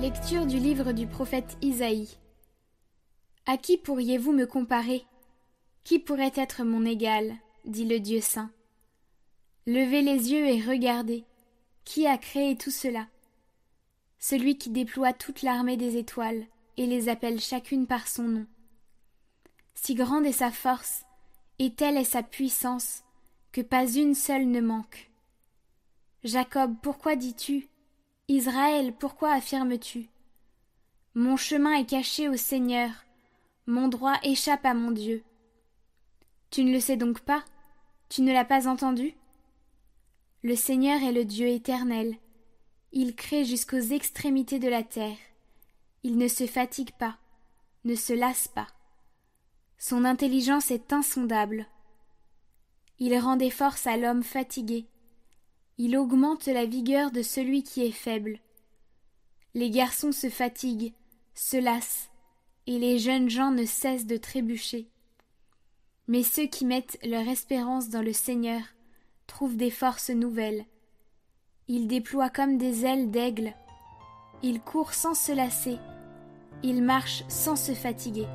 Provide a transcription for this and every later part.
Lecture du livre du prophète Isaïe. À qui pourriez-vous me comparer? Qui pourrait être mon égal? dit le Dieu saint. Levez les yeux et regardez. Qui a créé tout cela? Celui qui déploie toute l'armée des étoiles et les appelle chacune par son nom. Si grande est sa force, et telle est sa puissance, que pas une seule ne manque. Jacob, pourquoi dis-tu? Israël, pourquoi affirmes-tu? Mon chemin est caché au Seigneur, mon droit échappe à mon Dieu. Tu ne le sais donc pas? Tu ne l'as pas entendu? Le Seigneur est le Dieu éternel. Il crée jusqu'aux extrémités de la terre. Il ne se fatigue pas, ne se lasse pas. Son intelligence est insondable. Il rend des forces à l'homme fatigué il augmente la vigueur de celui qui est faible. Les garçons se fatiguent, se lassent, et les jeunes gens ne cessent de trébucher. Mais ceux qui mettent leur espérance dans le Seigneur trouvent des forces nouvelles. Ils déploient comme des ailes d'aigle. Ils courent sans se lasser. Ils marchent sans se fatiguer.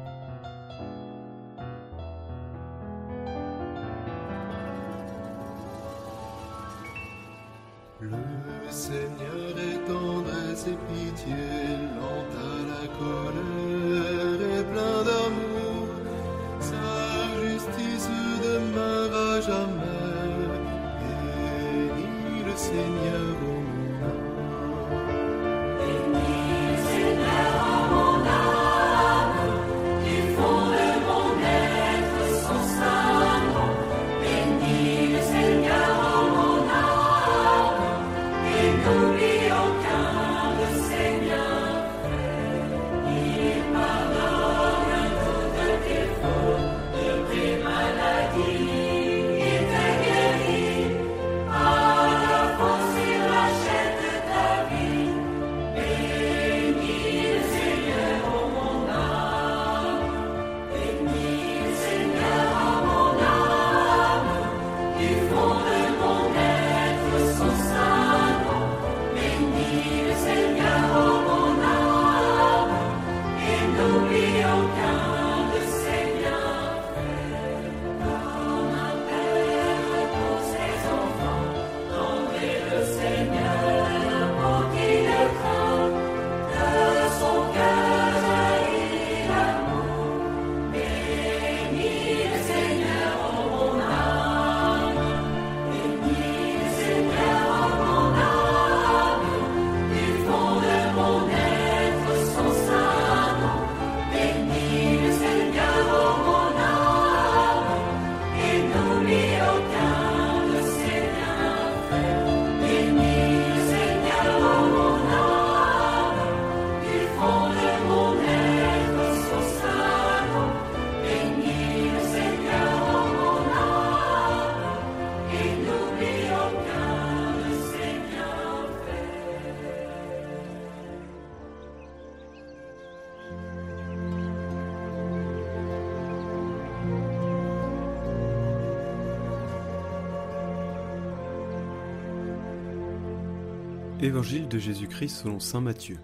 Évangile de Jésus-Christ selon Saint Matthieu.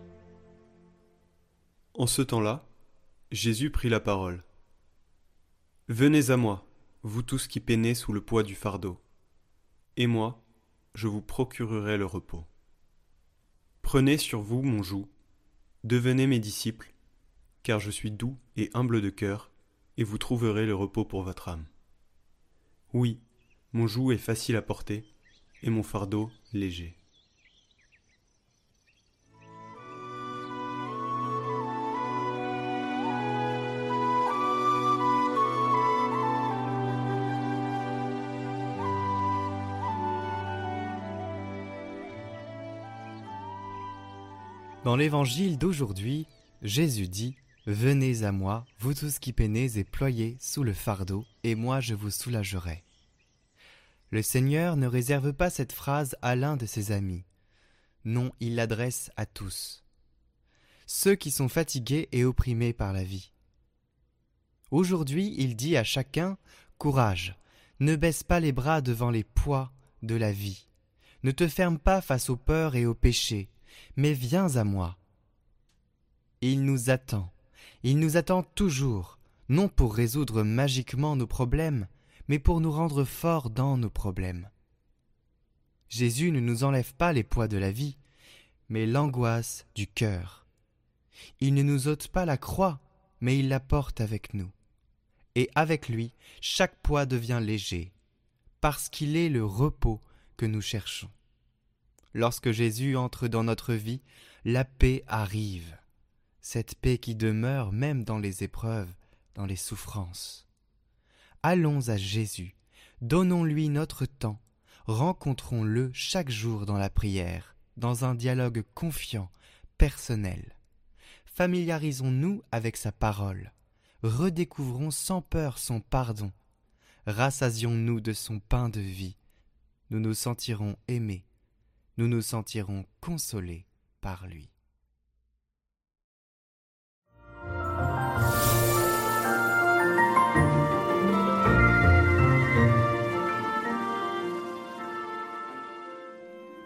En ce temps-là, Jésus prit la parole. Venez à moi, vous tous qui peinez sous le poids du fardeau, et moi, je vous procurerai le repos. Prenez sur vous mon joug, devenez mes disciples, car je suis doux et humble de cœur, et vous trouverez le repos pour votre âme. Oui, mon joug est facile à porter, et mon fardeau léger. Dans l'évangile d'aujourd'hui, Jésus dit Venez à moi, vous tous qui peinez et ployez sous le fardeau, et moi je vous soulagerai. Le Seigneur ne réserve pas cette phrase à l'un de ses amis. Non, il l'adresse à tous. Ceux qui sont fatigués et opprimés par la vie. Aujourd'hui, il dit à chacun Courage, ne baisse pas les bras devant les poids de la vie. Ne te ferme pas face aux peurs et aux péchés mais viens à moi. Il nous attend. Il nous attend toujours, non pour résoudre magiquement nos problèmes, mais pour nous rendre forts dans nos problèmes. Jésus ne nous enlève pas les poids de la vie, mais l'angoisse du cœur. Il ne nous ôte pas la croix, mais il la porte avec nous. Et avec lui, chaque poids devient léger, parce qu'il est le repos que nous cherchons. Lorsque Jésus entre dans notre vie, la paix arrive, cette paix qui demeure même dans les épreuves, dans les souffrances. Allons à Jésus, donnons-lui notre temps, rencontrons-le chaque jour dans la prière, dans un dialogue confiant, personnel. Familiarisons-nous avec sa parole, redécouvrons sans peur son pardon, rassasions-nous de son pain de vie, nous nous sentirons aimés, nous nous sentirons consolés par lui.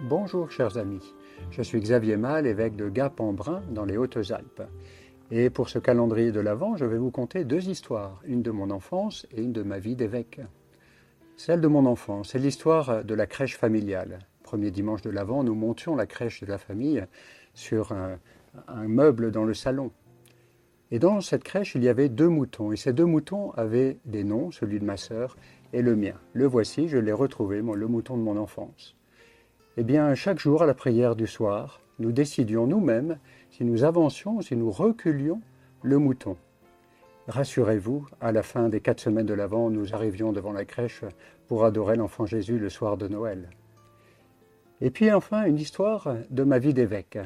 Bonjour chers amis, je suis Xavier Mal, évêque de Gap-en-Brun dans les Hautes-Alpes. Et pour ce calendrier de l'Avent, je vais vous conter deux histoires, une de mon enfance et une de ma vie d'évêque. Celle de mon enfance, c'est l'histoire de la crèche familiale. Premier dimanche de l'Avent, nous montions la crèche de la famille sur un, meuble dans le salon. Et dans cette crèche, il y avait deux moutons. Et ces deux moutons avaient des noms, celui de ma sœur et le mien. Le voici, je l'ai retrouvé, le mouton de mon enfance. Eh bien, chaque jour à la prière du soir, nous décidions nous-mêmes si nous avancions ou si nous reculions le mouton. Rassurez-vous, à la fin des quatre semaines de l'Avent, nous arrivions devant la crèche pour adorer l'enfant Jésus le soir de Noël. Et puis enfin, une histoire de ma vie d'évêque.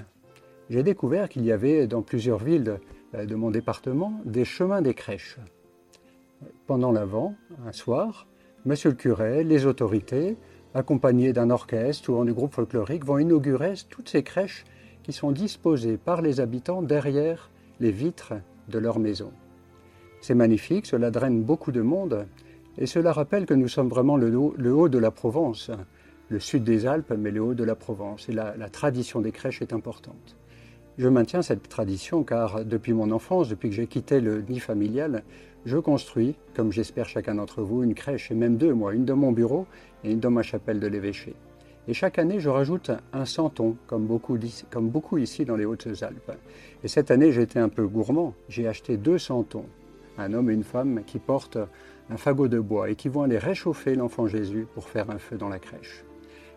J'ai découvert qu'il y avait dans plusieurs villes de mon département des chemins des crèches. Pendant l'Avent, un soir, monsieur le curé, les autorités, accompagnés d'un orchestre ou du groupe folklorique, vont inaugurer toutes ces crèches qui sont disposées par les habitants derrière les vitres de leur maison. C'est magnifique, cela draine beaucoup de monde et cela rappelle que nous sommes vraiment le haut, de la Provence, le sud des Alpes, mais le haut de la Provence. Et la, tradition des crèches est importante. Je maintiens cette tradition car depuis mon enfance, depuis que j'ai quitté le nid familial, je construis, comme j'espère chacun d'entre vous, une crèche, et même deux, moi, une dans mon bureau et une dans ma chapelle de l'évêché. Et chaque année, je rajoute un centon, comme beaucoup, ici dans les Hautes-Alpes. Et cette année, été un peu gourmand. J'ai acheté deux centons, un homme et une femme qui portent un fagot de bois et qui vont aller réchauffer l'enfant Jésus pour faire un feu dans la crèche.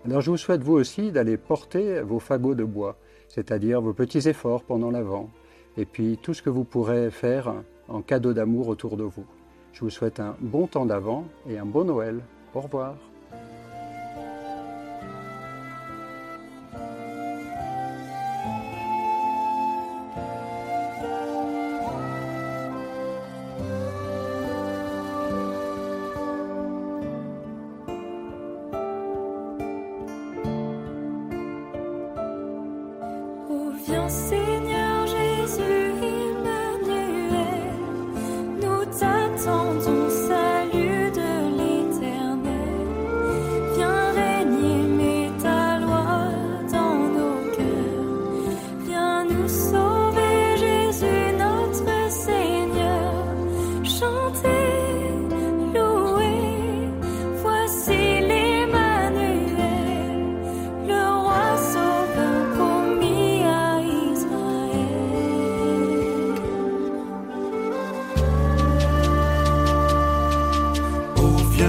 Alors je vous souhaite vous aussi d'aller porter vos fagots de bois, c'est-à-dire vos petits efforts pendant l'avant, et puis tout ce que vous pourrez faire en cadeau d'amour autour de vous. Je vous souhaite un bon temps d'avant et un bon Noël. Au revoir.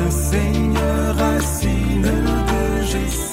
Seigneur, racine de Jésus.